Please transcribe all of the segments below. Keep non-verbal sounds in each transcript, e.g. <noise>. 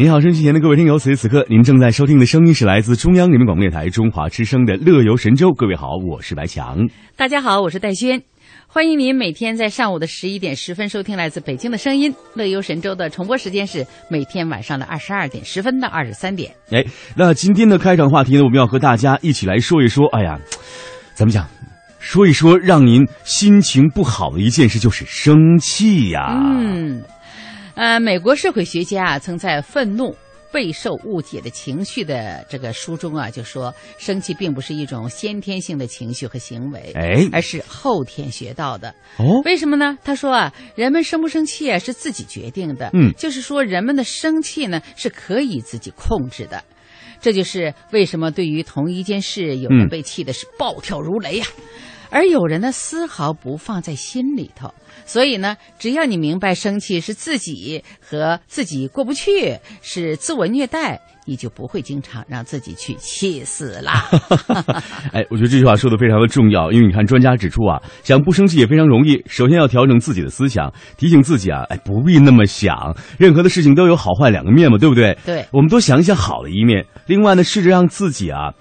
您好，收机前的各位听友，此时此刻您正在收听的声音是来自中央人民广播电台中华之声的《乐游神州》。各位好，我是白强。大家好，我是戴轩。欢迎您每天在上午的十一点十分收听来自北京的声音。乐游神州的重播时间是每天晚上的二十二点十分到二十三点。哎，那今天的开场话题呢，我们要和大家一起来说一说。哎呀，怎么讲？说一说让您心情不好的一件事，就是生气呀。嗯。呃，美国社会学家啊，曾在《愤怒备受误解的情绪》的这个书中啊，就说生气并不是一种先天性的情绪和行为，哎，而是后天学到的。哦，为什么呢？他说啊，人们生不生气啊，是自己决定的。嗯，就是说人们的生气呢，是可以自己控制的。这就是为什么对于同一件事，有人被气的是暴跳如雷呀，而有人呢，丝毫不放在心里头。所以呢，只要你明白生气是自己和自己过不去，是自我虐待，你就不会经常让自己去气死了。<laughs> 哎，我觉得这句话说的非常的重要，因为你看，专家指出啊，想不生气也非常容易。首先要调整自己的思想，提醒自己啊，哎，不必那么想。任何的事情都有好坏两个面嘛，对不对？对，我们多想一想好的一面。另外呢，试着让自己啊。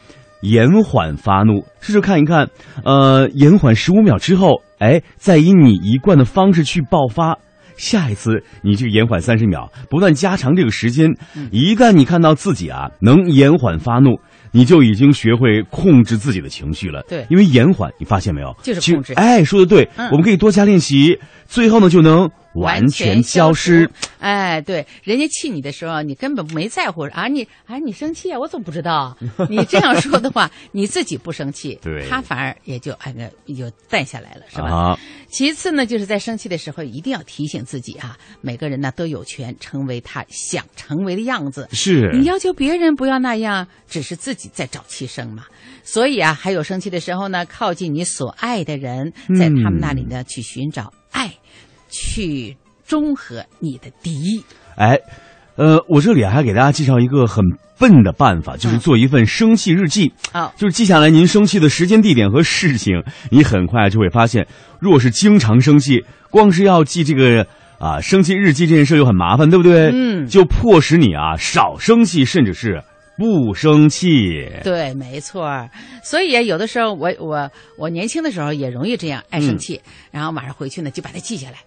延缓发怒，试试看一看，呃，延缓十五秒之后，哎，再以你一贯的方式去爆发。下一次你就延缓三十秒，不断加长这个时间。一旦你看到自己啊能延缓发怒，你就已经学会控制自己的情绪了。对，因为延缓，你发现没有？就是控制。哎，说的对，我们可以多加练习，最后呢就能。完全消失，哎，对，人家气你的时候，你根本没在乎啊，你啊，你生气啊，我怎么不知道？<laughs> 你这样说的话，<laughs> 你自己不生气，他反而也就哎个也就淡下来了，是吧？啊。其次呢，就是在生气的时候，一定要提醒自己啊，每个人呢都有权成为他想成为的样子。是你要求别人不要那样，只是自己在找气生嘛。所以啊，还有生气的时候呢，靠近你所爱的人，在他们那里呢去寻找爱。去中和你的敌意，哎，呃，我这里还给大家介绍一个很笨的办法，就是做一份生气日记啊，就是记下来您生气的时间、地点和事情，你很快就会发现，若是经常生气，光是要记这个啊生气日记这件事又很麻烦，对不对？嗯，就迫使你啊少生气，甚至是不生气。对，没错。所以有的时候，我我我年轻的时候也容易这样爱生气，然后马上回去呢就把它记下来。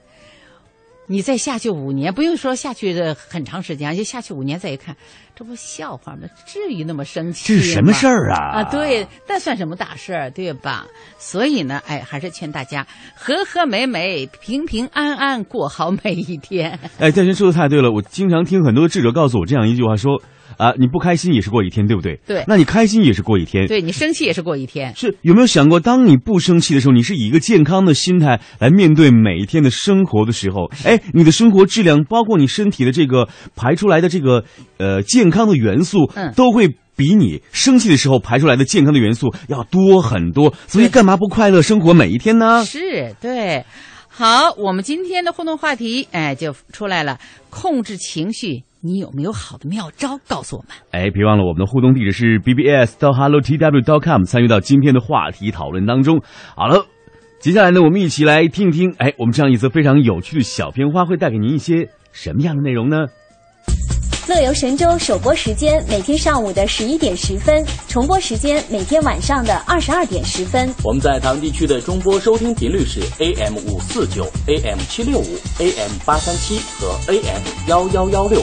你再下去五年，不用说下去的很长时间，就下去五年再一看，这不笑话吗？至于那么生气？这是什么事儿啊？啊，对，那算什么大事儿，对吧？所以呢，哎，还是劝大家和和美美、平平安安过好每一天。哎，戴军说的太对了，我经常听很多智者告诉我这样一句话说。啊，你不开心也是过一天，对不对？对，那你开心也是过一天。对你生气也是过一天。是有没有想过，当你不生气的时候，你是以一个健康的心态来面对每一天的生活的时候，<laughs> 哎，你的生活质量，包括你身体的这个排出来的这个呃健康的元素，嗯，都会比你生气的时候排出来的健康的元素要多很多。所以，干嘛不快乐生活每一天呢？是对。好，我们今天的互动话题，哎，就出来了，控制情绪。你有没有好的妙招？告诉我们。哎，别忘了我们的互动地址是 bbs 到 hello t w dot com，参与到今天的话题讨论当中。好了，接下来呢，我们一起来听听，哎，我们这样一则非常有趣的小片花会带给您一些什么样的内容呢？乐游神州首播时间每天上午的十一点十分，重播时间每天晚上的二十二点十分。我们在唐地区的中波收听频率是 AM 五四九、AM 七六五、AM 八三七和 AM 幺幺幺六。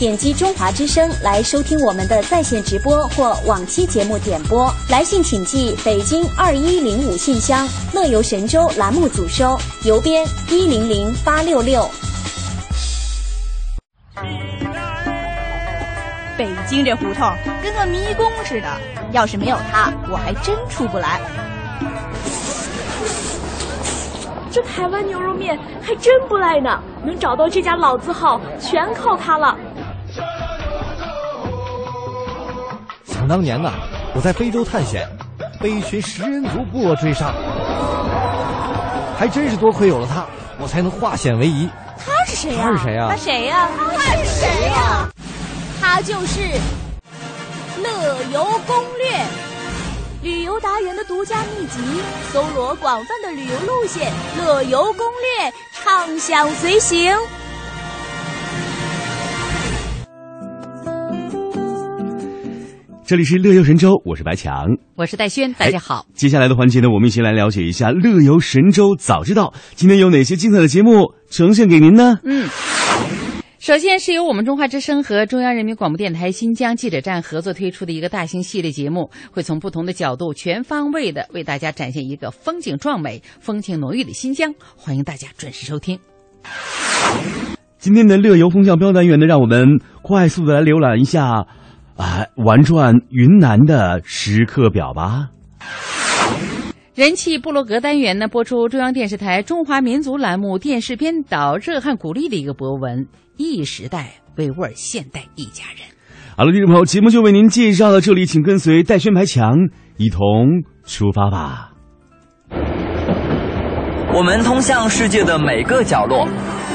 点击中华之声来收听我们的在线直播或往期节目点播。来信请寄北京二一零五信箱，乐游神州栏目组收，邮编一零零八六六。北京这胡同跟个迷宫似的，要是没有它，我还真出不来。这台湾牛肉面还真不赖呢，能找到这家老字号，全靠它了。想当年呢，我在非洲探险，被一群食人族部落追杀，还真是多亏有了他，我才能化险为夷。他是谁呀？他是谁呀？他谁呀？他是谁呀？他就是《乐游攻略》，旅游达人的独家秘籍，搜罗广泛的旅游路线，《乐游攻略》畅享随行。这里是乐游神州，我是白强，我是戴轩，大家好。接下来的环节呢，我们一起来了解一下乐游神州早知道今天有哪些精彩的节目呈现给您呢？嗯。首先是由我们中华之声和中央人民广播电台新疆记者站合作推出的一个大型系列节目，会从不同的角度、全方位的为大家展现一个风景壮美、风情浓郁的新疆。欢迎大家准时收听。今天的乐游风向标单元呢，让我们快速的来浏览一下啊，玩转云南的时刻表吧。人气部落格单元呢，播出中央电视台中华民族栏目电视编导热汗鼓励的一个博文。一时代维吾尔现代一家人。好了，听众朋友，节目就为您介绍到这里，请跟随戴轩、白强一同出发吧。我们通向世界的每个角落，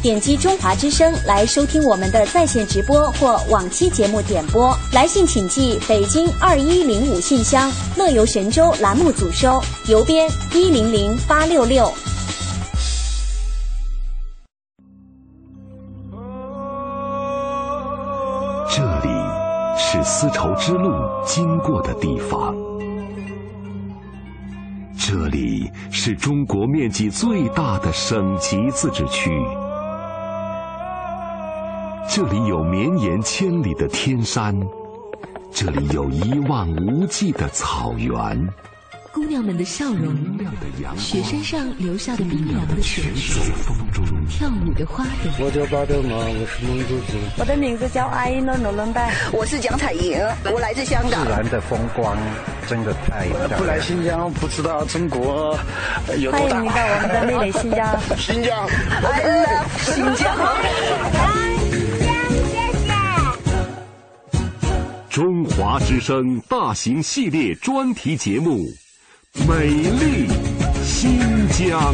点击中华之声来收听我们的在线直播或往期节目点播。来信请寄北京。二一零五信箱，乐游神州栏目组收，邮编一零零八六六。这里是丝绸之路经过的地方，这里是中国面积最大的省级自治区，这里有绵延千里的天山。这里有一望无际的草原，姑娘们的笑容，雪山上留下的冰凉的泉水，跳舞的花朵。我叫巴德玛，我是蒙古族。我的名字叫阿依诺诺伦拜，我是蒋彩莹，我来自香港。自然的风光真的太漂亮。不来新疆不知道中国有多大。欢迎你到我们的美丽新疆。<laughs> 新疆，I love 新疆。华之声大型系列专题节目《美丽新疆》。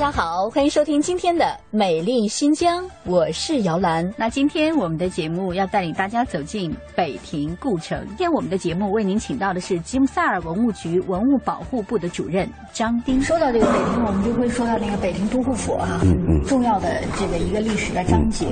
家好，欢迎收听今天的《美丽新疆》，我是姚兰。那今天我们的节目要带领大家走进北平故城。今天我们的节目为您请到的是吉姆萨尔文物局文物保护部的主任张丁。说到这个北庭，我们就会说到那个北庭都护府啊，嗯嗯，重要的这个一个历史的章节，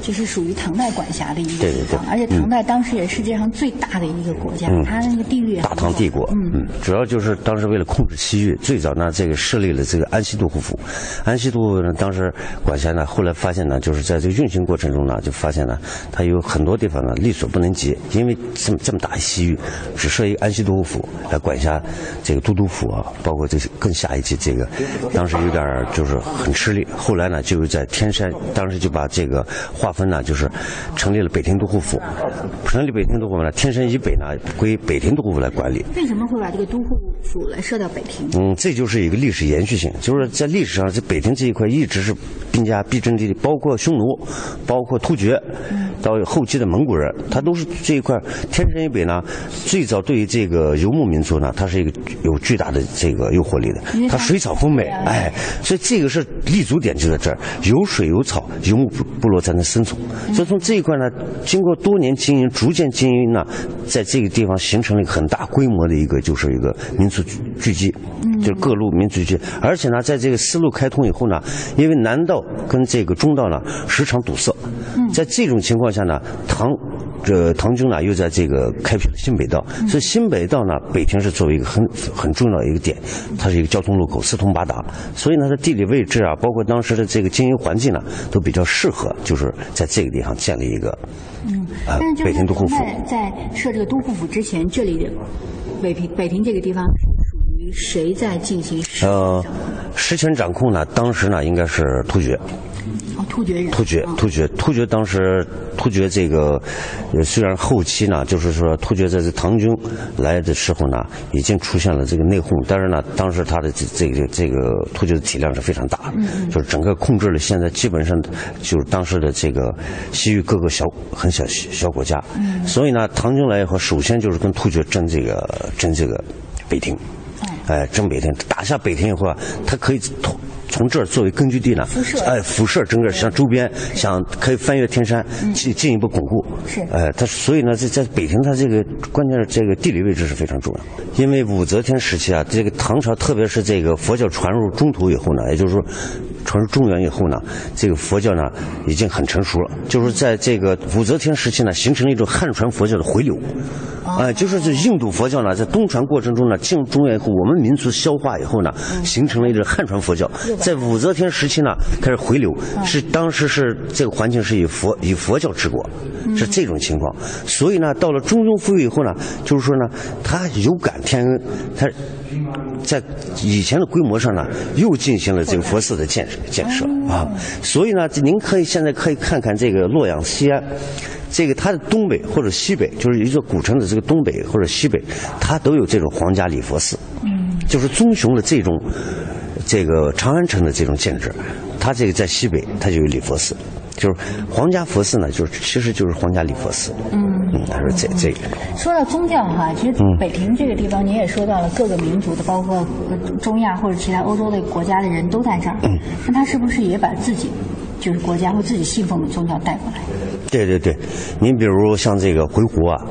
就是属于唐代管辖的一个地方，而且唐代当时也是世界上最大的一个国家，它那个地域大唐帝国，嗯嗯，主要就是当时为了控制西域，最早呢这个设立了这个安西都护府。安西都呢，当时管辖呢，后来发现呢，就是在这个运行过程中呢，就发现呢，它有很多地方呢力所不能及，因为这么这么大西域，只设一个安西都护府来管辖这个都督府啊，包括这些更下一级这个，当时有点就是很吃力。后来呢，就是在天山，当时就把这个划分呢，就是成立了北庭都护府，成立北庭都护府呢，天山以北呢归北庭都护府来管理。为什么会把这个都护府来设到北庭？嗯，这就是一个历史延续性，就是在历史上这。北京这一块一直是兵家必争之地，包括匈奴，包括突厥，到后期的蒙古人，他都是这一块天山以北呢。最早对于这个游牧民族呢，它是一个有巨大的这个诱惑力的。它水草丰美，哎，所以这个是立足点就在这儿，有水有草，游牧部落才能生存。所以从这一块呢，经过多年经营，逐渐经营呢，在这个地方形成了一个很大规模的一个就是一个民族聚集，就是各路民族聚集，而且呢，在这个丝路开通以后呢，因为南道跟这个中道呢时常堵塞，在这种情况下呢，唐这唐军呢又在这个开辟了新北道，所以新北道呢，北平是作为一个很很重要的一个点，它是一个交通路口，四通八达，所以呢，它地理位置啊，包括当时的这个经营环境呢，都比较适合，就是在这个地方建立一个，嗯，但是北平都护府。在设这个都护府之前，这里的北平北平这个地方。谁在进行？呃，实权掌控呢？当时呢，应该是突厥。哦，突厥人。突厥，突厥，突厥。当时突厥这个，虽然后期呢，就是说突厥在这唐军来的时候呢，已经出现了这个内讧，但是呢，当时他的这这个这个突厥的体量是非常大的，就是整个控制了现在基本上就是当时的这个西域各个小很小小国家。所以呢，唐军来以后，首先就是跟突厥争这个争这个北庭。哎，征北天，打下北天以后啊，他可以通从这儿作为根据地呢，辐射，哎，辐射整个向周边，想可以翻越天山，进进一步巩固。是，哎，他所以呢，在在北平，它这个关键是这个地理位置是非常重要。因为武则天时期啊，这个唐朝，特别是这个佛教传入中土以后呢，也就是说。传入中原以后呢，这个佛教呢已经很成熟了。就是在这个武则天时期呢，形成了一种汉传佛教的回流。哎，就是这印度佛教呢，在东传过程中呢，进入中原以后，我们民族消化以后呢，形成了一种汉传佛教。在武则天时期呢，开始回流，是当时是这个环境是以佛以佛教治国，是这种情况。所以呢，到了中宗复位以后呢，就是说呢，他有感天恩，他。在以前的规模上呢，又进行了这个佛寺的建设建设啊，所以呢，您可以现在可以看看这个洛阳西安，这个它的东北或者西北，就是一座古城的这个东北或者西北，它都有这种皇家礼佛寺，嗯，就是棕熊的这种这个长安城的这种建制，它这个在西北它就有礼佛寺。就是皇家佛寺呢，就是其实就是皇家礼佛寺。嗯，他说这这个。说到宗教哈，其实北平这个地方，您也说到了各个民族的，包括中亚或者其他欧洲的国家的人都在这儿。嗯，那他是不是也把自己就是国家或自己信奉的宗教带过来？对对对，您比如像这个回鹘啊。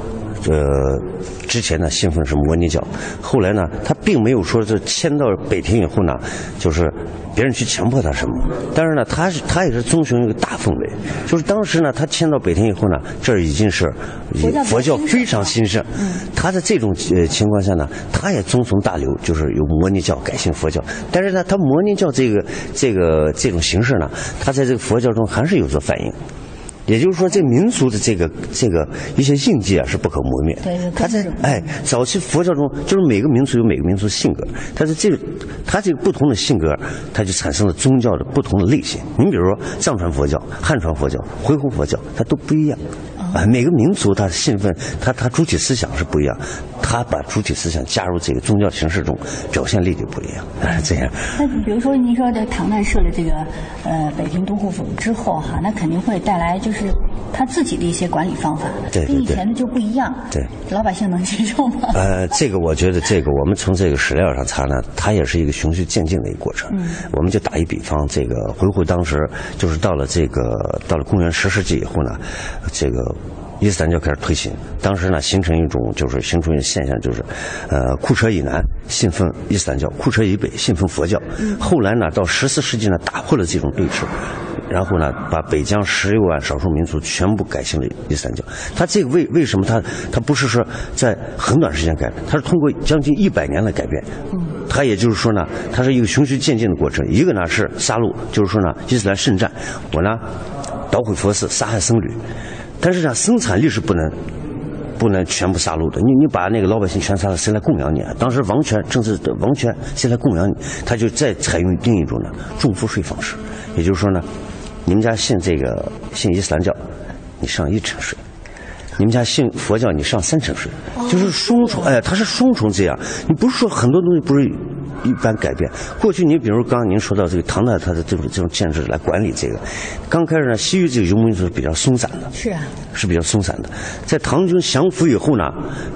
呃，之前呢信奉是摩尼教，后来呢他并没有说是迁到北庭以后呢，就是别人去强迫他什么，但是呢他是他也是遵循一个大氛围，就是当时呢他迁到北庭以后呢，这儿已经是佛教非常兴盛，他在这种呃情况下呢，他也遵从大流，就是由摩尼教改信佛教，但是呢他摩尼教这个这个这种形式呢，他在这个佛教中还是有所反应。也就是说，这民族的这个这个一些印记啊，是不可磨灭。对，他在哎，早期佛教中，就是每个民族有每个民族的性格，但是这个，他这个不同的性格，它就产生了宗教的不同的类型。你比如说藏传佛教、汉传佛教、回鹘佛教，它都不一样。啊，每个民族他的信奉，他他主体思想是不一样。他他把主体思想加入这个宗教形式中，表现力就不一样。<laughs> 啊这样。那比如说，您说这唐代设了这个呃北平都护府之后哈，那肯定会带来就是他自己的一些管理方法，对跟以前的就不一样。对，老百姓能接受吗？呃，这个我觉得，这个我们从这个史料上查呢，它也是一个循序渐进的一个过程。嗯，我们就打一比方，这个回顾当时，就是到了这个到了公元十世纪以后呢，这个。伊斯兰教开始推行，当时呢形成一种就是形成一种现象，就是，呃，库车以南信奉伊斯兰教，库车以北信奉佛教。后来呢，到十四世纪呢，打破了这种对峙，然后呢，把北疆十六万少数民族全部改信了伊斯兰教。他这个为为什么他他不是说在很短时间改变，他是通过将近一百年来改变。他也就是说呢，它是一个循序渐进的过程。一个呢是杀戮，就是说呢，伊斯兰圣战，我呢捣毁佛寺，杀害僧侣。但是呢，生产力是不能不能全部杀戮的。你你把那个老百姓全杀了，谁来供养你啊？当时王权政治的王权谁来供养你？他就再采用另一种呢重赋税方式，也就是说呢，你们家信这个信伊斯兰教，你上一成税；你们家信佛教，你上三成税，就是双重。哎，它是双重这样。你不是说很多东西不是。一般改变。过去你比如刚刚您说到这个唐代，它的这种这种建制来管理这个，刚开始呢，西域这个游牧民族是比较松散的，是啊，是比较松散的。在唐军降服以后呢，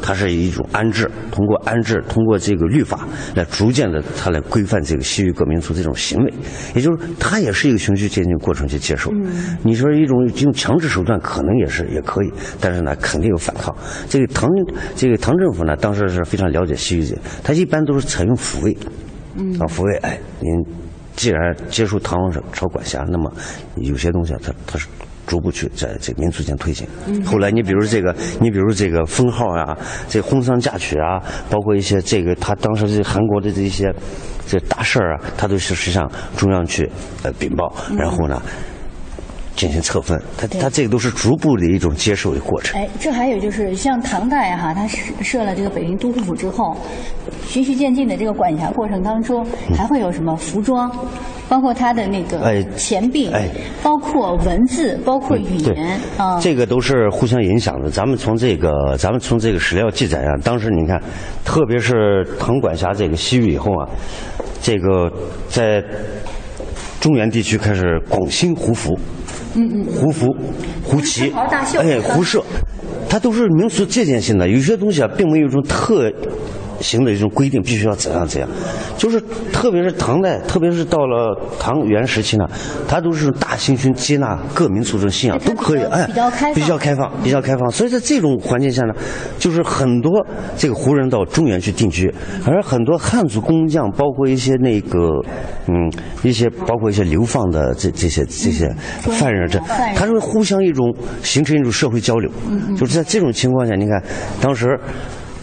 它是一种安置，通过安置，通过这个律法来逐渐的，它来规范这个西域各民族这种行为，也就是它也是一个循序渐进过程去接受。你说一种用强制手段可能也是也可以，但是呢，肯定有反抗。这个唐这个唐政府呢，当时是非常了解西域的，他一般都是采用抚慰。啊，抚慰，哎，您既然接受唐王朝管辖，那么有些东西啊，它它是逐步去在这个民族间推进。后来你比如这个，你比如这个封号啊，这婚丧嫁娶啊，包括一些这个他当时这韩国的这一些这大事儿啊，他都是实际上中央去呃禀报，然后呢。进行测分，他他这个都是逐步的一种接受的过程。哎，这还有就是像唐代哈，他设设了这个北京都护府之后，循序渐进的这个管辖过程当中，还会有什么服装，包括他的那个钱币，哎，包括文字，包括语言啊，这个都是互相影响的。咱们从这个，咱们从这个史料记载啊，当时你看，特别是唐管辖这个西域以后啊，这个在中原地区开始广兴胡服。嗯嗯，胡服、胡旗，哎，胡射，它都是民俗借鉴性的。有些东西啊，并没有一种特。行的一种规定必须要怎样怎样，就是特别是唐代，特别是到了唐元时期呢，它都是大兴军接纳各民族这种信仰都可以，哎，比较开放，比较开放，比较开放。所以在这种环境下呢，就是很多这个胡人到中原去定居，而很多汉族工匠，包括一些那个嗯一些包括一些流放的这这些这些犯人，这他是互相一种形成一种社会交流，就是在这种情况下，你看当时。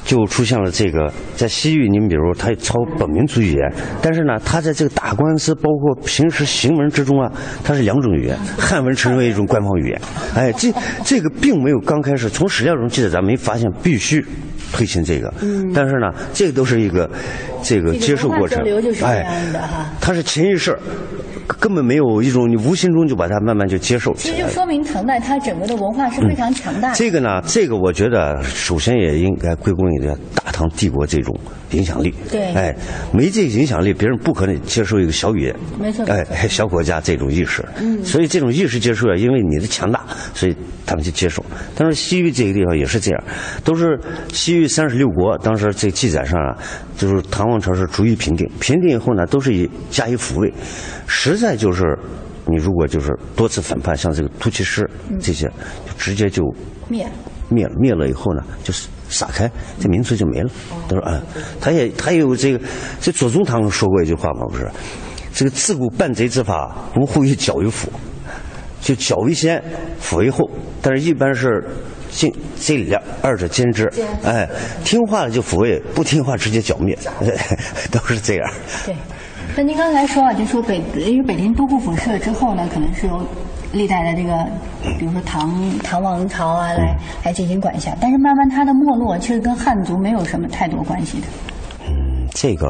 就出现了这个，在西域，你们比如他操本民族语言，但是呢，他在这个打官司，包括平时行文之中啊，他是两种语言，汉文成为一种官方语言。哎，这这个并没有刚开始从史料中记载，咱没发现必须推行这个。嗯。但是呢，这个都是一个这个接受过程。哎，他是潜意识。根本没有一种你无形中就把它慢慢就接受起来。其实就说明唐代它整个的文化是非常强大的。这个呢，这个我觉得首先也应该归功于大唐帝国这种影响力。对。哎，没这个影响力，别人不可能接受一个小语言。没错。哎，<laughs> 小国家这种意识。嗯。所以这种意识接受啊，因为你的强大，所以他们就接受。但是西域这个地方也是这样，都是西域三十六国，当时这记载上啊，就是唐王朝是逐一平定，平定以后呢，都是以加以抚慰。实在就是，你如果就是多次反叛，像这个突骑师这些，就直接就灭灭了。灭了以后呢，就是撒开，这民族就没了。都说啊，他也他也有这个，这左宗棠说过一句话嘛，不是？这个自古办贼之法，无乎于剿于辅，就剿为先，辅为后。但是一般是进这两二者兼之。哎，听话了就抚慰，不听话直接剿灭，<laughs> 都是这样。对。那您刚才说啊，就说北因为北京都护府设之后呢，可能是由历代的这个，比如说唐唐王朝啊来来进行管辖，但是慢慢它的没落，其实跟汉族没有什么太多关系的。嗯，这个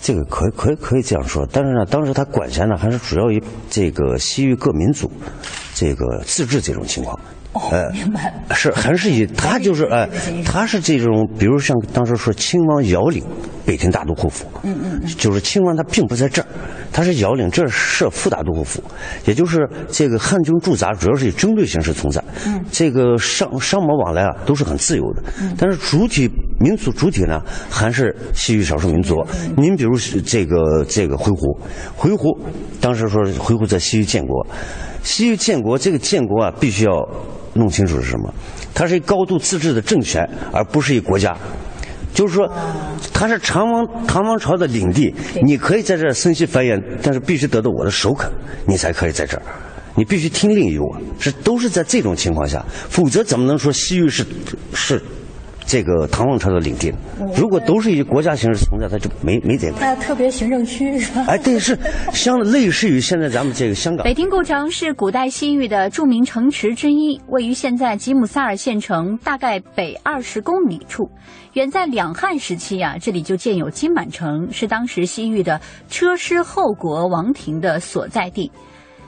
这个可以可以可以这样说，但是呢，当时他管辖呢还是主要以这个西域各民族这个自治这种情况。哦，明白了。是还是以 <laughs> 他就是哎，他是这种，比如像当时说亲王遥领北庭大都护府，嗯嗯嗯，就是亲王他并不在这儿，他是遥领，这儿设副大都护府，也就是这个汉军驻扎主要是以军队形式存在，嗯，这个商商贸往来啊都是很自由的，嗯，但是主体民族主体呢还是西域少数民族。您比如这个这个回鹘，回鹘当时说回鹘在西域建国，西域建国这个建国啊必须要。弄清楚是什么？它是一高度自治的政权，而不是一国家。就是说，它是唐王唐王朝的领地，你可以在这儿生息繁衍，但是必须得到我的首肯，你才可以在这儿。你必须听令于我，是都是在这种情况下，否则怎么能说西域是是？这个唐王朝的领地，如果都是以国家形式存在，它就没没这个。它特别行政区是吧？哎，对，是相类似于现在咱们这个香港。北庭故城是古代西域的著名城池之一，位于现在吉姆萨尔县城大概北二十公里处。远在两汉时期啊，这里就建有金满城，是当时西域的车师后国王庭的所在地。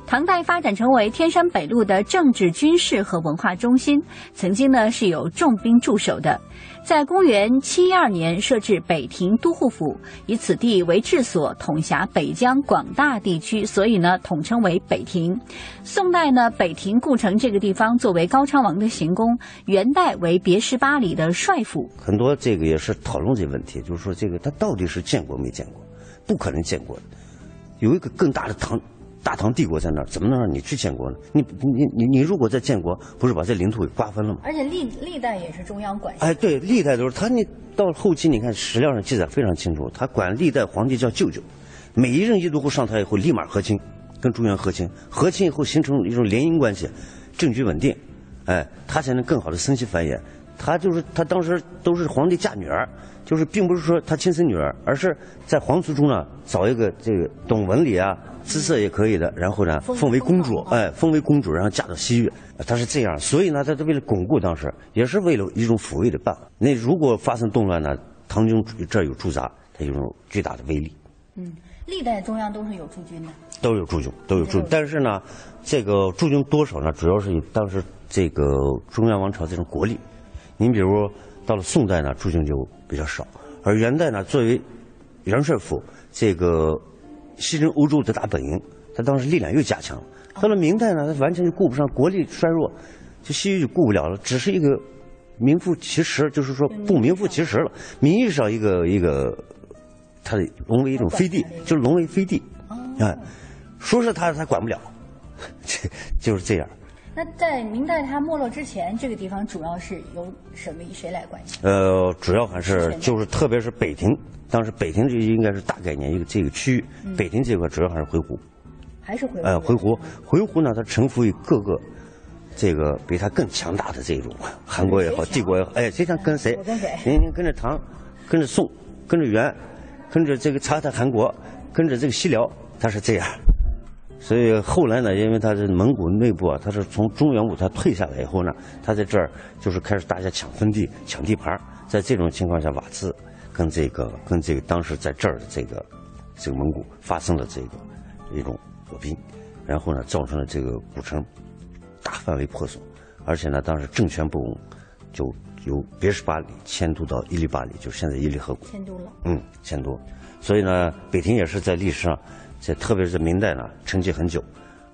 唐代发展成为天山北路的政治、军事和文化中心，曾经呢是有重兵驻守的。在公元七一二年设置北庭都护府，以此地为治所，统辖北疆广大地区，所以呢统称为北庭。宋代呢北庭故城这个地方作为高昌王的行宫，元代为别十八里的帅府。很多这个也是讨论这个问题，就是说这个他到底是见过没见过？不可能见过的，有一个更大的唐。大唐帝国在那儿，怎么能让你去建国呢？你你你你如果在建国，不是把这领土给瓜分了吗？而且历历代也是中央管。哎，对，历代都是他。你到后期，你看史料上记载非常清楚，他管历代皇帝叫舅舅，每一任议都护上台以后立马和亲，跟中原和亲，和亲以后形成一种联姻关系，政局稳定，哎，他才能更好的生息繁衍。他就是他当时都是皇帝嫁女儿，就是并不是说他亲生女儿，而是在皇族中呢找一个这个懂文理啊。姿色也可以的，然后呢，封为公主，哎，封为公主，然后嫁到西域，他是这样，所以呢，他是为了巩固当时，也是为了一种抚慰的办法。那如果发生动乱呢，唐军这儿有驻扎，它有种巨大的威力。嗯，历代中央都是有驻军的，都有驻军，都有驻，但是呢，这个驻军多少呢？主要是以当时这个中原王朝这种国力。您比如到了宋代呢，驻军就比较少，而元代呢，作为元帅府这个。西征欧洲的大本营，他当时力量又加强了。到了明代呢，他完全就顾不上国力衰弱，就西域就顾不了了，只是一个名副其实，就是说不名副其实了。名义上一个一个，他沦为一种飞地，就是沦为飞地。啊，说是他他管不了，<laughs> 就是这样。那在明代它没落之前，这个地方主要是由什么谁来管辖？呃，主要还是就是特别是北庭。当时北庭就应该是大概念一个这个区域，北庭这块主要还是回鹘，还是回鹘。呃，回鹘，回鹘呢，它臣服于各个这个比它更强大的这种韩国也好，帝国也好，哎，谁想跟谁？您您跟着唐，跟着宋，跟着元，跟着这个察太汗国，跟着这个西辽，他是这样。所以后来呢，因为他是蒙古内部啊，他是从中原部他退下来以后呢，他在这儿就是开始大家抢分地、抢地盘，在这种情况下，瓦剌。跟这个跟这个当时在这儿的这个这个蒙古发生了这个一种火拼，然后呢造成了这个古城大范围破损，而且呢当时政权不稳，就由别什巴里迁都到伊犁巴里，就是现在伊犁河谷。迁都了。嗯，迁都。所以呢，北庭也是在历史上，在特别是在明代呢沉寂很久，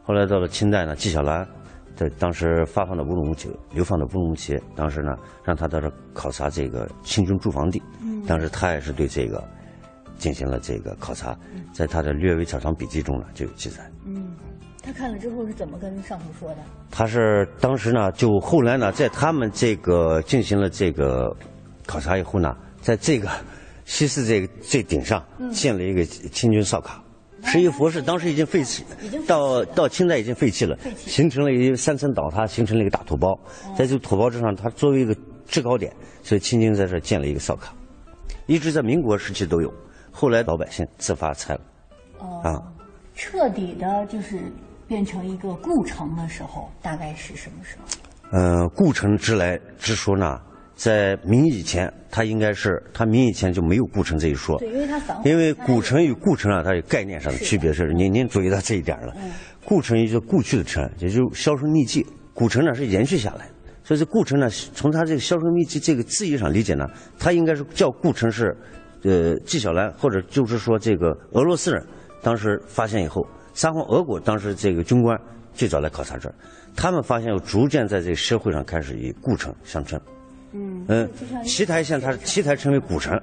后来到了清代呢，纪晓岚。在当时发放的乌鲁木齐，流放的乌鲁木齐，当时呢，让他到这考察这个清军驻防地。嗯，当时他也是对这个进行了这个考察，在他的《略微草堂笔记》中呢就有记载。嗯，他看了之后是怎么跟上头说的？他是当时呢，就后来呢，在他们这个进行了这个考察以后呢，在这个西寺这个最顶上建了一个清军哨卡。十一佛寺当时已经废弃，到到清代已经废弃了，形成了一个三层倒塌，形成了一个大土包。在这个土包之上，它作为一个制高点，所以清军在这建了一个哨卡，一直在民国时期都有。后来老百姓自发拆了。啊，彻底的就是变成一个故城的时候，大概是什么时候？呃，故城之来之说呢？在明以前，它应该是它明以前就没有故城这一说。对，因为它因为古城与故城啊，它有概念上的区别是，您您注意到这一点了。故城也就故去的城，也就销声匿迹，古城呢是延续下来。所以这故城呢，从它这个销声匿迹这个字义上理解呢，它应该是叫故城是，呃，纪晓岚或者就是说这个俄罗斯人当时发现以后，沙皇俄国当时这个军官最早来考察这儿，他们发现逐渐在这个社会上开始以故城相称。嗯嗯，奇台县它是奇台称为古城，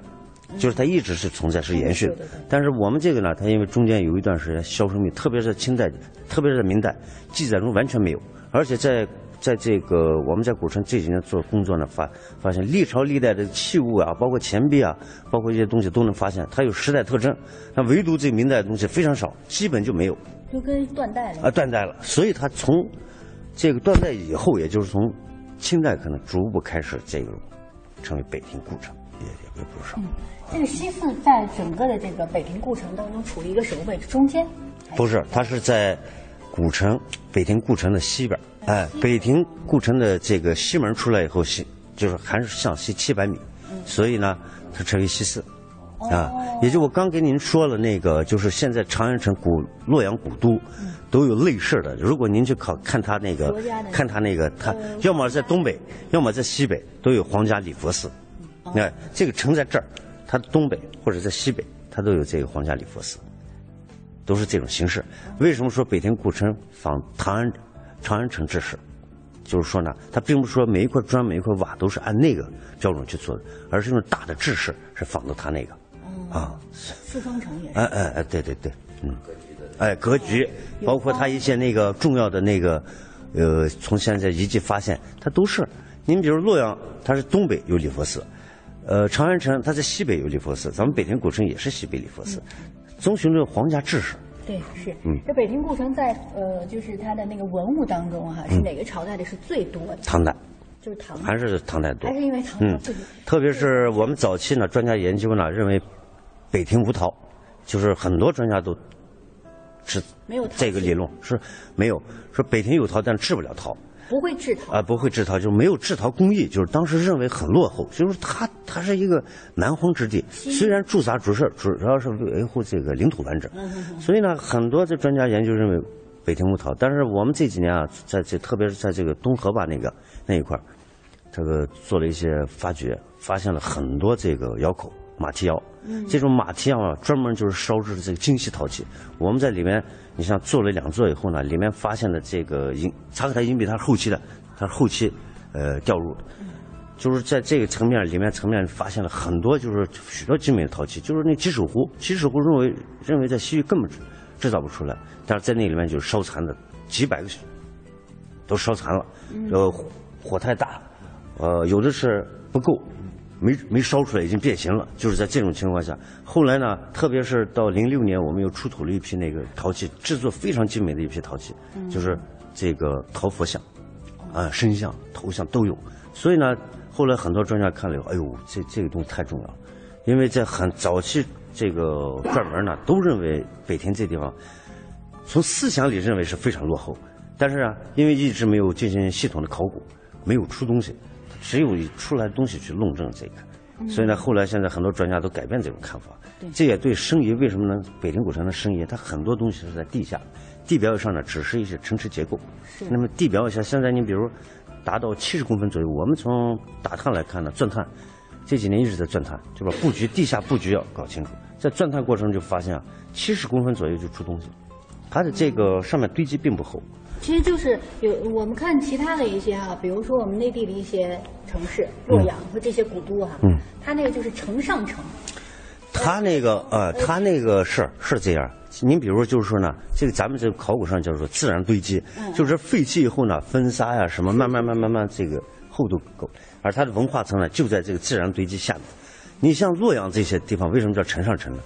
就是它一直是存在是延续的。但是我们这个呢，它因为中间有一段时间销声匿，特别是清代，特别是在明代，记载中完全没有，而且在。在这个我们在古城这几年做工作呢，发发现历朝历代的器物啊，包括钱币啊，包括一些东西都能发现，它有时代特征。那唯独这明代的东西非常少，基本就没有。就跟断代了。啊，断代了。所以它从这个断代以后，也就是从清代可能逐步开始这个成为北庭故城，也也不少。嗯，这个西寺在整个的这个北庭故城当中处于一个什么位置？中间？不是，它是在古城北庭故城的西边。哎，北庭故城的这个西门出来以后，西就是还是向西七百米，所以呢，它称为西四，啊，也就我刚给您说了那个，就是现在长安城古洛阳古都，都有类似的。如果您去考看他那个，看他那个，他要么在东北，要么在西北，都有皇家礼佛寺。哎，这个城在这儿，它东北或者在西北，它都有这个皇家礼佛寺，都是这种形式。为什么说北庭古城仿唐安？长安城制式，就是说呢，它并不是说每一块砖、每一块瓦都是按那个标准去做的，而是用大的制式是仿的它那个。啊，四方城也是。哎哎哎，对对对，嗯，哎，格局，包括它一些那个重要的那个，呃，从现在遗迹发现，它都是。您比如洛阳，它是东北有礼佛寺，呃，长安城它在西北有礼佛寺，咱们北庭古城也是西北礼佛寺，遵循着皇家制式。对，是。嗯，这北庭故城在呃，就是它的那个文物当中哈，是哪个朝代的是最多的？唐代。就是唐。还是唐代多？还是因为唐代？嗯，特别是我们早期呢，专家研究呢，认为北庭无陶，就是很多专家都是没有这个理论是没有说北庭有陶，但治不了陶。不会治陶啊，不会治陶，就没有制陶工艺，就是当时认为很落后，就是它它是一个蛮荒之地，虽然驻扎主事主要是维护这个领土完整，所以呢，很多的专家研究认为北庭无陶，但是我们这几年啊，在这特别是在这个东河坝那个那一块这个做了一些发掘，发现了很多这个窑口马蹄窑，这种马蹄窑啊，专门就是烧制的这个精细陶器，我们在里面。你像做了两座以后呢，里面发现了这个银查克台银币，它是后期的，它是后期，呃，掉入的，就是在这个层面里面层面发现了很多，就是许多精美的陶器，就是那鸡首壶，鸡首壶认为认为在西域根本制造不出来，但是在那里面就是烧残的几百个，都烧残了，呃，火太大，呃，有的是不够。没没烧出来，已经变形了。就是在这种情况下，后来呢，特别是到零六年，我们又出土了一批那个陶器，制作非常精美的一批陶器，就是这个陶佛像，啊，身像、头像都有。所以呢，后来很多专家看了以后，哎呦，这这个东西太重要了，因为在很早期，这个专门呢都认为北庭这地方，从思想里认为是非常落后，但是啊，因为一直没有进行系统的考古，没有出东西。只有出来东西去论证这个，所以呢，后来现在很多专家都改变这种看法。这也对申遗为什么能北庭古城的申遗，它很多东西是在地下，地表以上呢只是一些城池结构。那么地表以下，现在你比如达到七十公分左右，我们从打探来看呢，钻探这几年一直在钻探，就把布局地下布局要搞清楚。在钻探过程就发现啊，七十公分左右就出东西，它的这个上面堆积并不厚。其实就是有我们看其他的一些哈，比如说我们内地的一些城市，洛阳和这些古都哈，嗯，它那个就是城上城。它那个呃，它那个是是这样。您比如就是说呢，这个咱们这个考古上叫做自然堆积，就是废弃以后呢风沙呀什么，慢慢慢慢慢这个厚度够，而它的文化层呢就在这个自然堆积下面。你像洛阳这些地方，为什么叫城上城呢？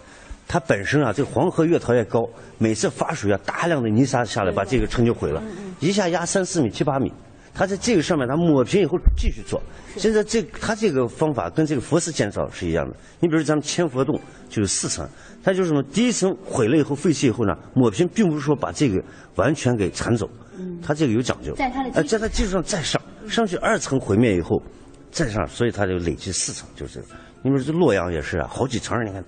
它本身啊，这个黄河越淘越高，每次发水啊，大量的泥沙下来，把这个城就毁了，一下压三四米、七八米。它在这个上面，它抹平以后继续做。现在这它这个方法跟这个佛寺建造是一样的。你比如咱们千佛洞就有四层，它就是什么？第一层毁了以后废弃以后呢，抹平，并不是说把这个完全给铲走，它这个有讲究。在它的哎，在它基础上再上，上去二层毁灭以后再上，所以它就累积四层，就是这个。你比如这洛阳也是啊，好几层，你看。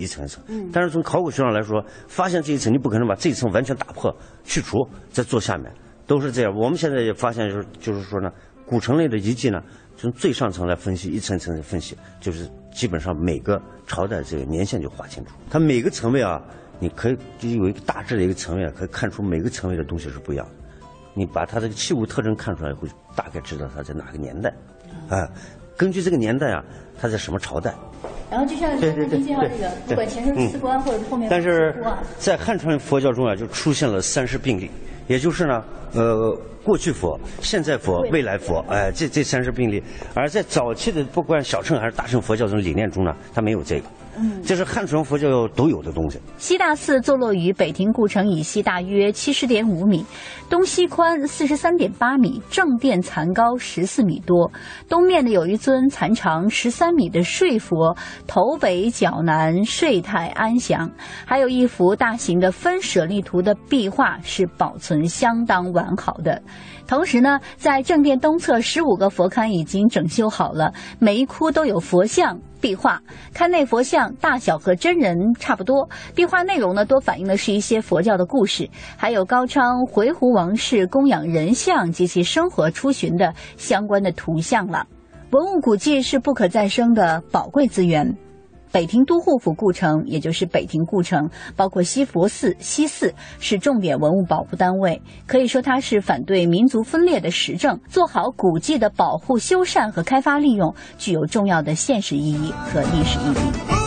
一层一层，但是从考古学上来说，发现这一层你不可能把这一层完全打破去除，再做下面，都是这样。我们现在也发现，就是就是说呢，古城类的遗迹呢，从最上层来分析，一层层的分析，就是基本上每个朝代这个年限就划清楚。它每个层位啊，你可以就有一个大致的一个层位，可以看出每个层位的东西是不一样的。你把它这个器物特征看出来，会大概知道它在哪个年代，啊，根据这个年代啊，它在什么朝代。然后就像对对对您介绍这个，不管前身四观或者后面但是在汉传佛教中啊，就出现了三世并立，也就是呢，呃，过去佛、现在佛、未来佛，哎、这这三世并立。而在早期的不管小乘还是大乘佛教这种理念中呢，它没有这个，嗯这是汉传佛教独有的东西。西大寺坐落于北庭故城以西大约七十点五米，东西宽四十三点八米，正殿残高十四米多。东面呢有一尊残长十三米的睡佛，头北脚南，睡态安详。还有一幅大型的分舍利图的壁画是保存相当完好的。同时呢，在正殿东侧十五个佛龛已经整修好了，每一窟都有佛像。壁画，龛内佛像大小和真人差不多。壁画内容呢，多反映的是一些佛教的故事，还有高昌回鹘王室供养人像及其生活出巡的相关的图像了。文物古迹是不可再生的宝贵资源。北庭都护府故城，也就是北庭故城，包括西佛寺、西寺，是重点文物保护单位。可以说，它是反对民族分裂的实证，做好古迹的保护、修缮和开发利用，具有重要的现实意义和历史意义。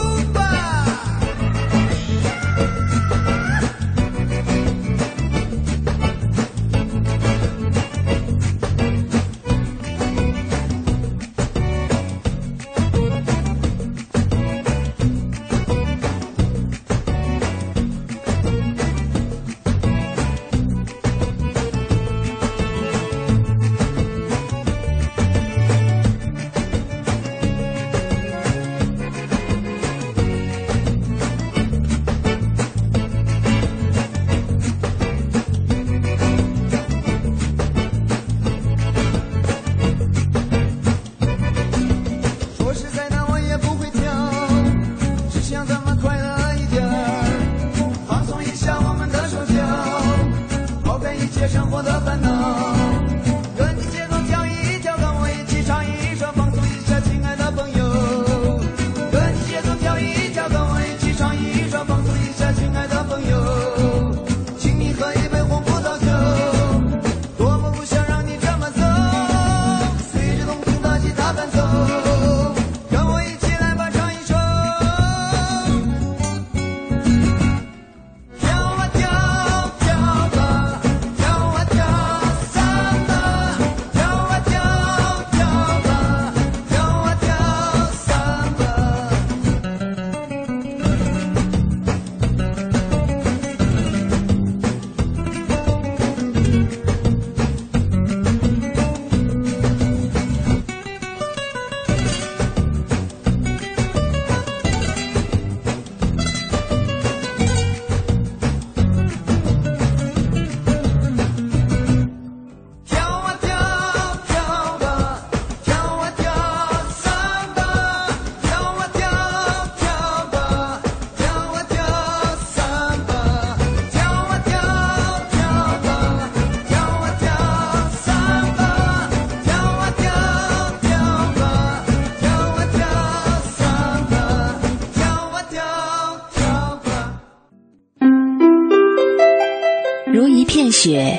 雪，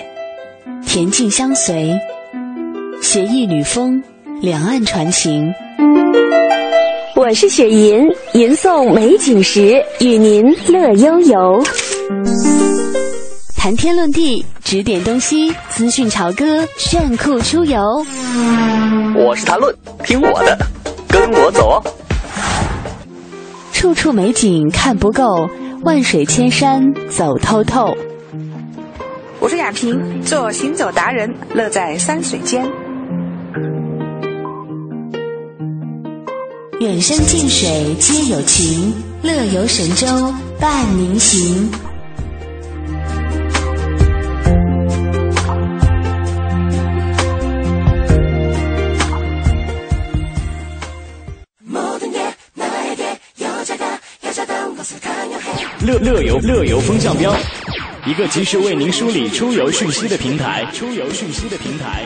恬静相随；携一缕风，两岸传情。我是雪吟，吟诵美景时，与您乐悠悠。谈天论地，指点东西，资讯潮歌，炫酷出游。我是谈论，听我的，跟我走哦。处处美景看不够，万水千山走透透。我是雅萍，做行走达人，乐在山水间。远山近水皆有情，乐游神州伴您行。乐乐游乐游风向标，一个及时为您梳理出游讯息的平台。出游讯息的平台。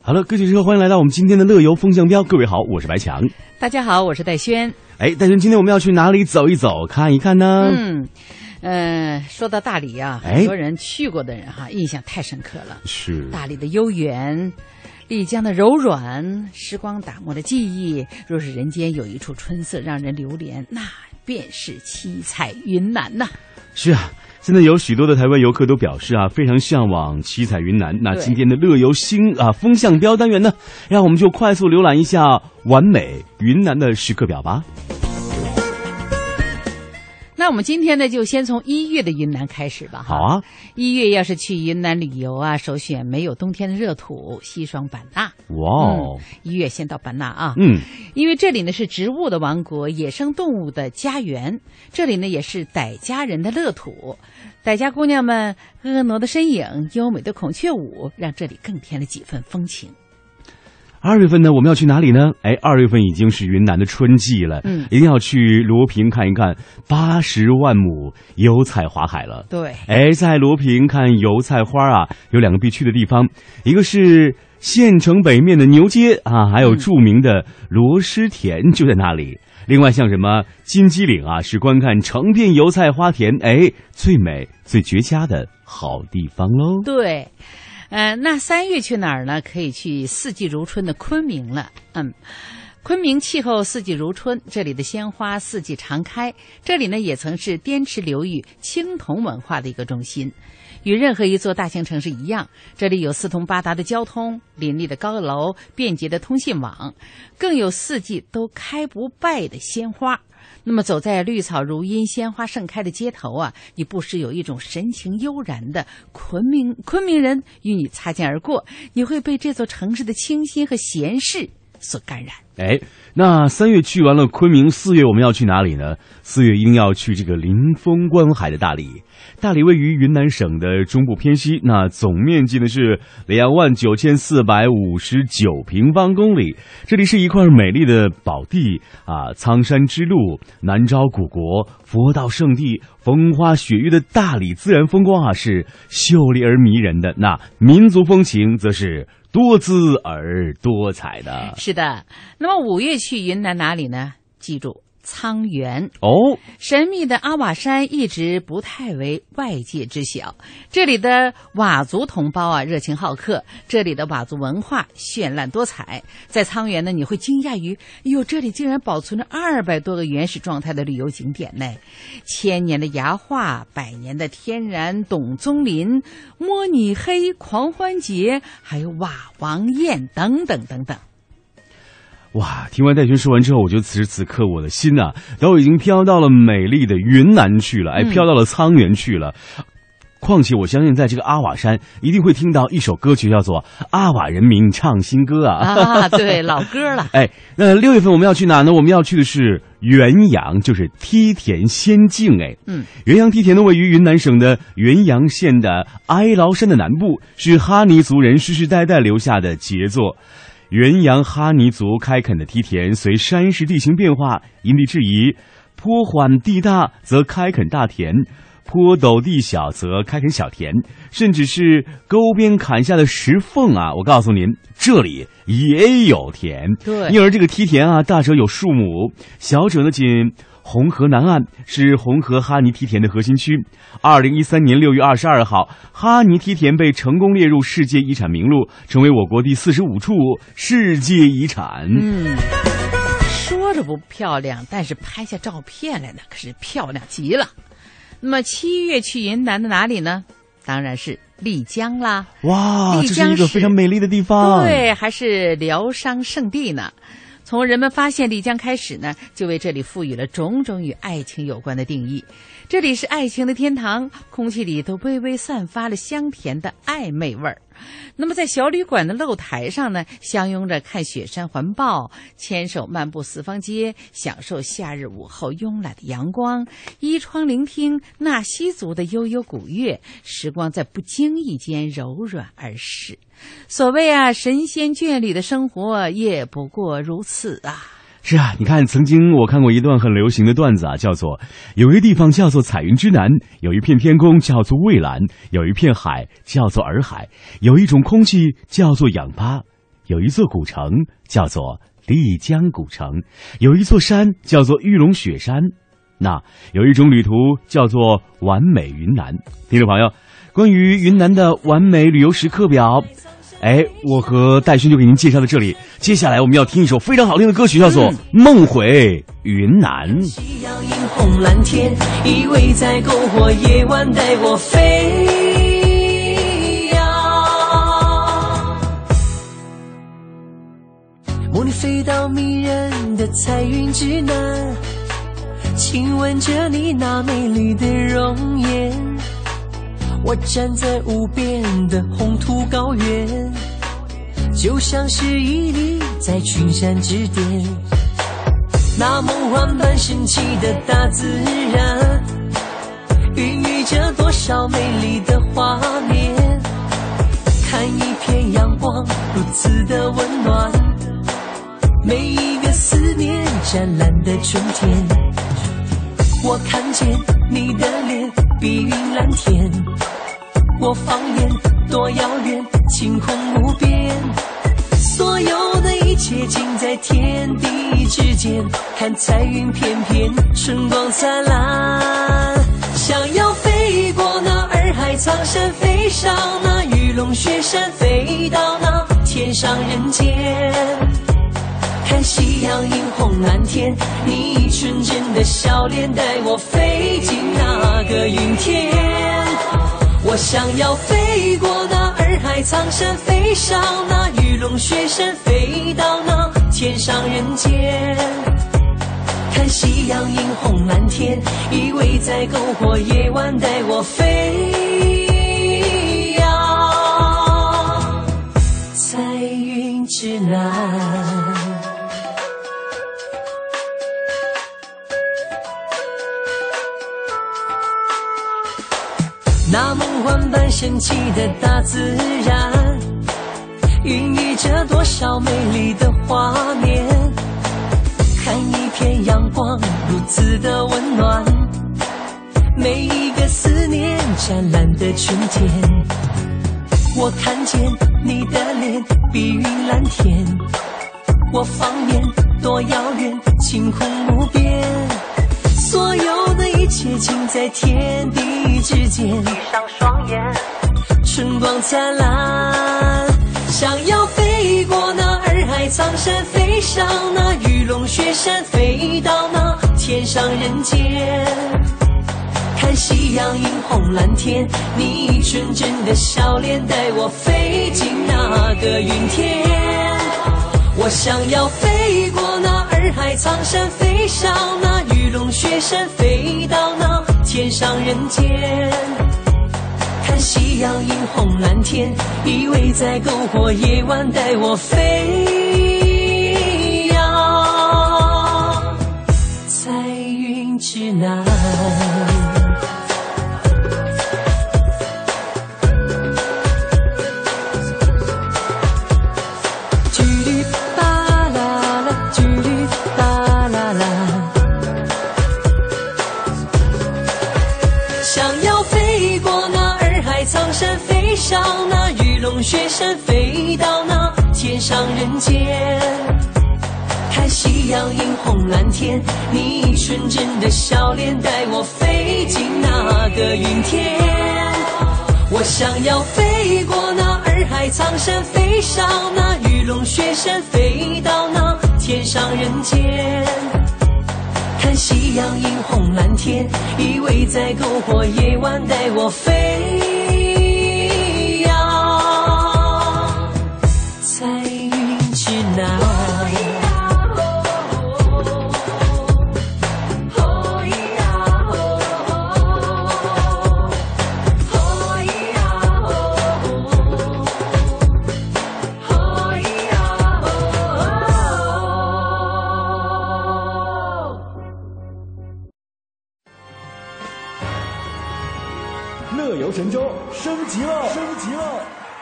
好了，各位车，欢迎来到我们今天的乐游风向标。各位好，我是白强。大家好，我是戴轩。哎，戴轩，今天我们要去哪里走一走、看一看呢？嗯，呃，说到大理啊，哎很多人去过的人哈，印象太深刻了。是大理的悠远，丽江的柔软，时光打磨的记忆。若是人间有一处春色让人流连，那便是七彩云南呐、是啊，现在有许多的台湾游客都表示啊，非常向往七彩云南。那今天的乐游星啊风向标单元呢，让我们就快速浏览一下完美云南的时刻表吧。那我们今天呢，就先从一月的云南开始吧。好啊，一月要是去云南旅游啊，首选没有冬天的热土西双版纳。哇哦，一月先到版纳啊，嗯，因为这里呢是植物的王国，野生动物的家园，这里呢也是傣家人的乐土。傣家姑娘们婀娜的身影、优美的孔雀舞，让这里更添了几分风情。二月份呢，我们要去哪里呢？哎，二月份已经是云南的春季了，嗯一定要去罗平看一看八十万亩油菜花海了。对，哎，在罗平看油菜花啊，有两个必去的地方，一个是县城北面的牛街啊，还有著名的罗师田就在那里。另外，像什么金鸡岭啊，是观看成片油菜花田，哎，最美、最绝佳的好地方喽。对，呃，那三月去哪儿呢？可以去四季如春的昆明了。嗯，昆明气候四季如春，这里的鲜花四季常开。这里呢，也曾是滇池流域青铜文化的一个中心。与任何一座大型城市一样，这里有四通八达的交通、林立的高楼、便捷的通信网，更有四季都开不败的鲜花。那么走在绿草如茵、鲜花盛开的街头啊，你不时有一种神情悠然的昆明昆明人与你擦肩而过，你会被这座城市的清新和闲适所感染。哎，那三月去完了昆明，四月我们要去哪里呢？四月一定要去这个临风观海的大理。大理位于云南省的中部偏西，那总面积呢是两万九千四百五十九平方公里。这里是一块美丽的宝地啊，苍山之路、南诏古国、佛道圣地、风花雪月的大理自然风光啊，是秀丽而迷人的。那民族风情则是多姿而多彩的。是的，那么五月去云南哪里呢？记住。沧源哦，神秘的阿瓦山一直不太为外界知晓。这里的佤族同胞啊，热情好客；这里的佤族文化绚烂多彩。在沧源呢，你会惊讶于，哎呦，这里竟然保存着二百多个原始状态的旅游景点呢！千年的崖画，百年的天然董宗林、摸你黑狂欢节，还有佤王宴等等等等。哇！听完戴军说完之后，我觉得此时此刻我的心呐、啊，都已经飘到了美丽的云南去了，哎，飘到了沧源去了。嗯、况且我相信，在这个阿瓦山一定会听到一首歌曲，叫做《阿瓦人民唱新歌》啊！啊，<laughs> 对，老歌了。哎，那六月份我们要去哪呢？我们要去的是元阳，就是梯田仙境。哎，嗯，元阳梯田呢，位于云南省的元阳县的哀牢山的南部，是哈尼族人世世代代留下的杰作。元阳哈尼族开垦的梯田，随山势地形变化，因地制宜，坡缓地大则开垦大田，坡陡地小则开垦小田，甚至是沟边砍下的石缝啊！我告诉您，这里也有田。对，因而这个梯田啊，大者有数亩，小者呢仅。红河南岸是红河哈尼梯田的核心区。二零一三年六月二十二号，哈尼梯田被成功列入世界遗产名录，成为我国第四十五处世界遗产。嗯，说着不漂亮，但是拍下照片来呢，可是漂亮极了。那么七月去云南的哪里呢？当然是丽江啦！哇，丽江这是一个非常美丽的地方。对，还是疗伤圣地呢。从人们发现丽江开始呢，就为这里赋予了种种与爱情有关的定义。这里是爱情的天堂，空气里都微微散发了香甜的暧昧味儿。那么在小旅馆的露台上呢，相拥着看雪山环抱，牵手漫步四方街，享受夏日午后慵懒的阳光，依窗聆听纳西族的悠悠古乐，时光在不经意间柔软而逝。所谓啊，神仙眷侣的生活也不过如此啊。是啊，你看，曾经我看过一段很流行的段子啊，叫做有一个地方叫做彩云之南，有一片天空叫做蔚蓝，有一片海叫做洱海，有一种空气叫做氧吧，有一座古城叫做丽江古城，有一座山叫做玉龙雪山，那有一种旅途叫做完美云南。听众朋友，关于云南的完美旅游时刻表。哎，我和戴勋就给您介绍到这里。接下来我们要听一首非常好听的歌曲，叫做《梦回云南》。夕阳映红蓝天，依偎在篝火，夜晚带我飞呀。梦里飞到迷人的彩云之南，亲吻着你那美丽的容颜。我站在无边的红土高原，就像是屹立在群山之巅。那梦幻般神奇的大自然，孕育着多少美丽的画面。看一片阳光如此的温暖，每一个思念湛蓝的春天。我看见你的脸，碧云蓝天。我放眼多遥远，晴空无边，所有的一切尽在天地之间。看彩云片片，春光灿烂，想要飞过那洱海苍山，飞上那玉龙雪山，飞到那天上人间。看夕阳映红蓝天，你纯真的笑脸带我飞进那个云天。我想要飞过那洱海苍山，飞上那玉龙雪山，飞到那天上人间。看夕阳映红蓝天，依偎在篝火，夜晚带我飞呀，彩云之南。那梦幻般神奇的大自然，孕育着多少美丽的画面。看一片阳光如此的温暖，每一个思念湛蓝的春天。我看见你的脸，碧云蓝天。我放眼多遥远，晴空无边。所有的一切尽在天地之间。闭上双眼，春光灿烂。想要飞过那洱海苍山，飞上那玉龙雪山，飞到那天上人间。看夕阳映红蓝天，你纯真的笑脸带我飞进那个云天。我想要飞过那洱海苍山，飞上那山，飞到那天上人间。看夕阳映红蓝天，依偎在篝火，夜晚带我飞雪山，飞到那天上人间。看夕阳映红蓝天，你纯真的笑脸带我飞进那个云天。我想要飞过那洱海苍山，飞上那玉龙雪山，飞到那天上人间。看夕阳映红蓝天，依偎在篝火，夜晚带我飞。哦咿呀，哦咿呀，哦咿呀，哦咿呀哦哦。乐游神州升级了，升级了，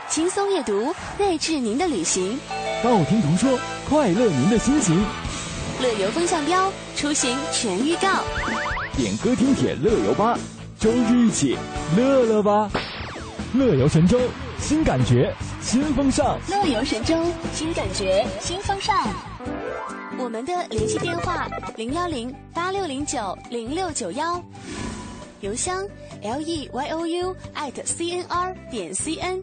轻松阅读，内置您的旅行。道听途说，快乐您的心情。乐游风向标，出行全预告。点歌听帖乐游吧，周日一起乐乐吧！乐游神州，新感觉，新风尚。乐游神州，新感觉，新风尚。我们的联系电话：零幺零八六零九零六九幺。邮箱：l e y o u at c n r 点 c n。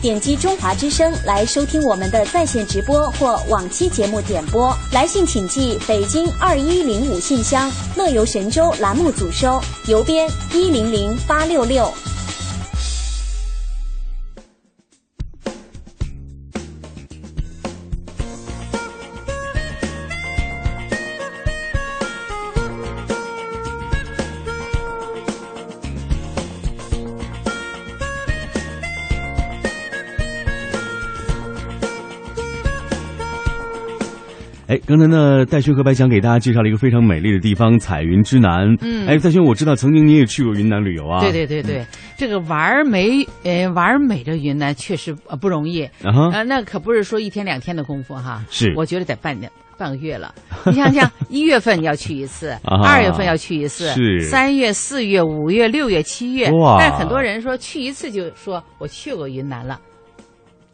点击中华之声来收听我们的在线直播或往期节目点播。来信请寄北京。二一零五信箱，乐游神州栏目组收，邮编一零零八六六。刚才呢，戴轩和白强给大家介绍了一个非常美丽的地方——彩云之南。嗯，哎，戴轩，我知道曾经你也去过云南旅游啊。对对对对，这个玩美，呃，玩美的云南确实呃不容易。啊那可不是说一天两天的功夫哈。是，我觉得得半年半个月了。你想想，一月份你要去一次，<laughs> 二月份要去一次，是三月、四月、五月、六月、七月。哇！但很多人说去一次就说我去过云南了。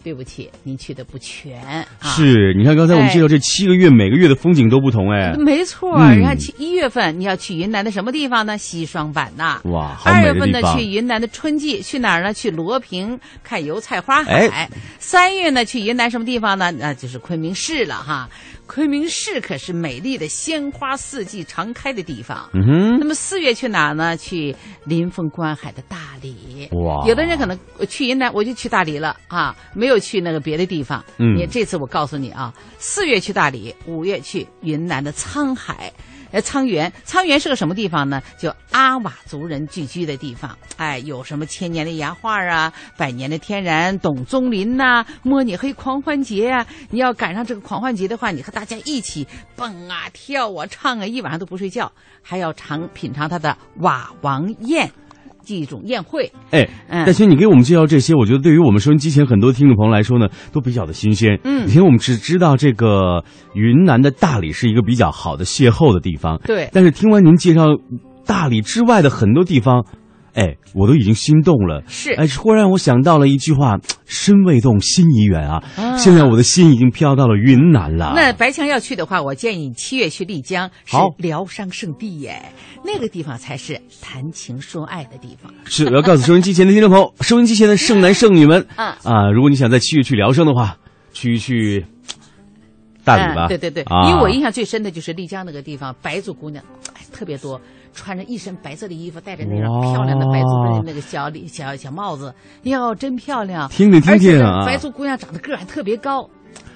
对不起，您去的不全。啊、是，你看刚才我们介绍这七个月，每个月的风景都不同哎。没错，嗯、你看去一月份你要去云南的什么地方呢？西双版纳。哇，二月份呢去云南的春季，去哪儿呢？去罗平看油菜花海。哎、三月呢去云南什么地方呢？那就是昆明市了哈。昆明市可是美丽的鲜花四季常开的地方。嗯哼。那么四月去哪呢？去临风观海的大理。哇。有的人可能去云南，我就去大理了啊，没有去那个别的地方。嗯。你这次我告诉你啊，四月去大理，五月去云南的沧海。呃，沧源，沧源是个什么地方呢？就阿佤族人聚居的地方。哎，有什么千年的岩画啊，百年的天然董宗林呐、摸你黑狂欢节啊。你要赶上这个狂欢节的话，你和大家一起蹦啊、跳啊、唱啊，一晚上都不睡觉，还要尝品尝它的佤王宴。一种宴会，哎，嗯戴轩，你给我们介绍这些，我觉得对于我们收音机前很多听众朋友来说呢，都比较的新鲜。嗯以前我们只知道这个云南的大理是一个比较好的邂逅的地方，对但是听完您介绍大理之外的很多地方，哎，我都已经心动了。是哎，忽然我想到了一句话：“ <tsk> 身未动，心已远啊！”啊现在我的心已经飘到了云南了。那白强要去的话，我建议你七月去丽江，是好疗伤圣地耶，那个地方才是谈情说爱的地方。是，我要告诉收音机前的听众朋友，收音机前的剩男剩女们，嗯 <laughs> 啊，如果你想在七月去疗伤的话，去去大理吧。嗯对对对，啊、因为我印象最深的就是丽江那个地方，白族姑娘哎特别多，穿着一身白色的衣服，戴着那种漂亮的白族的那个小礼小小帽子，哟，真漂亮。听听听听啊白族姑娘长得个儿还特别高。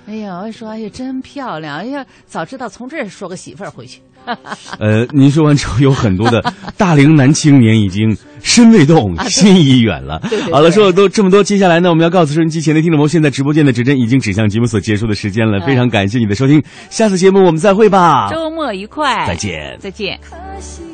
哎呀，我说哎呀，真漂亮！哎呀，早知道从这儿说个媳妇儿回去。<laughs> 呃，您说完之后，有很多的大龄男青年已经身未动，心已远了。对对对好了，说了都这么多，接下来呢，我们要告诉收音机前的听众朋友，现在直播间的指针已经指向节目所结束的时间了。嗯非常感谢你的收听，下次节目我们再会吧。周末愉快，再见再见。可惜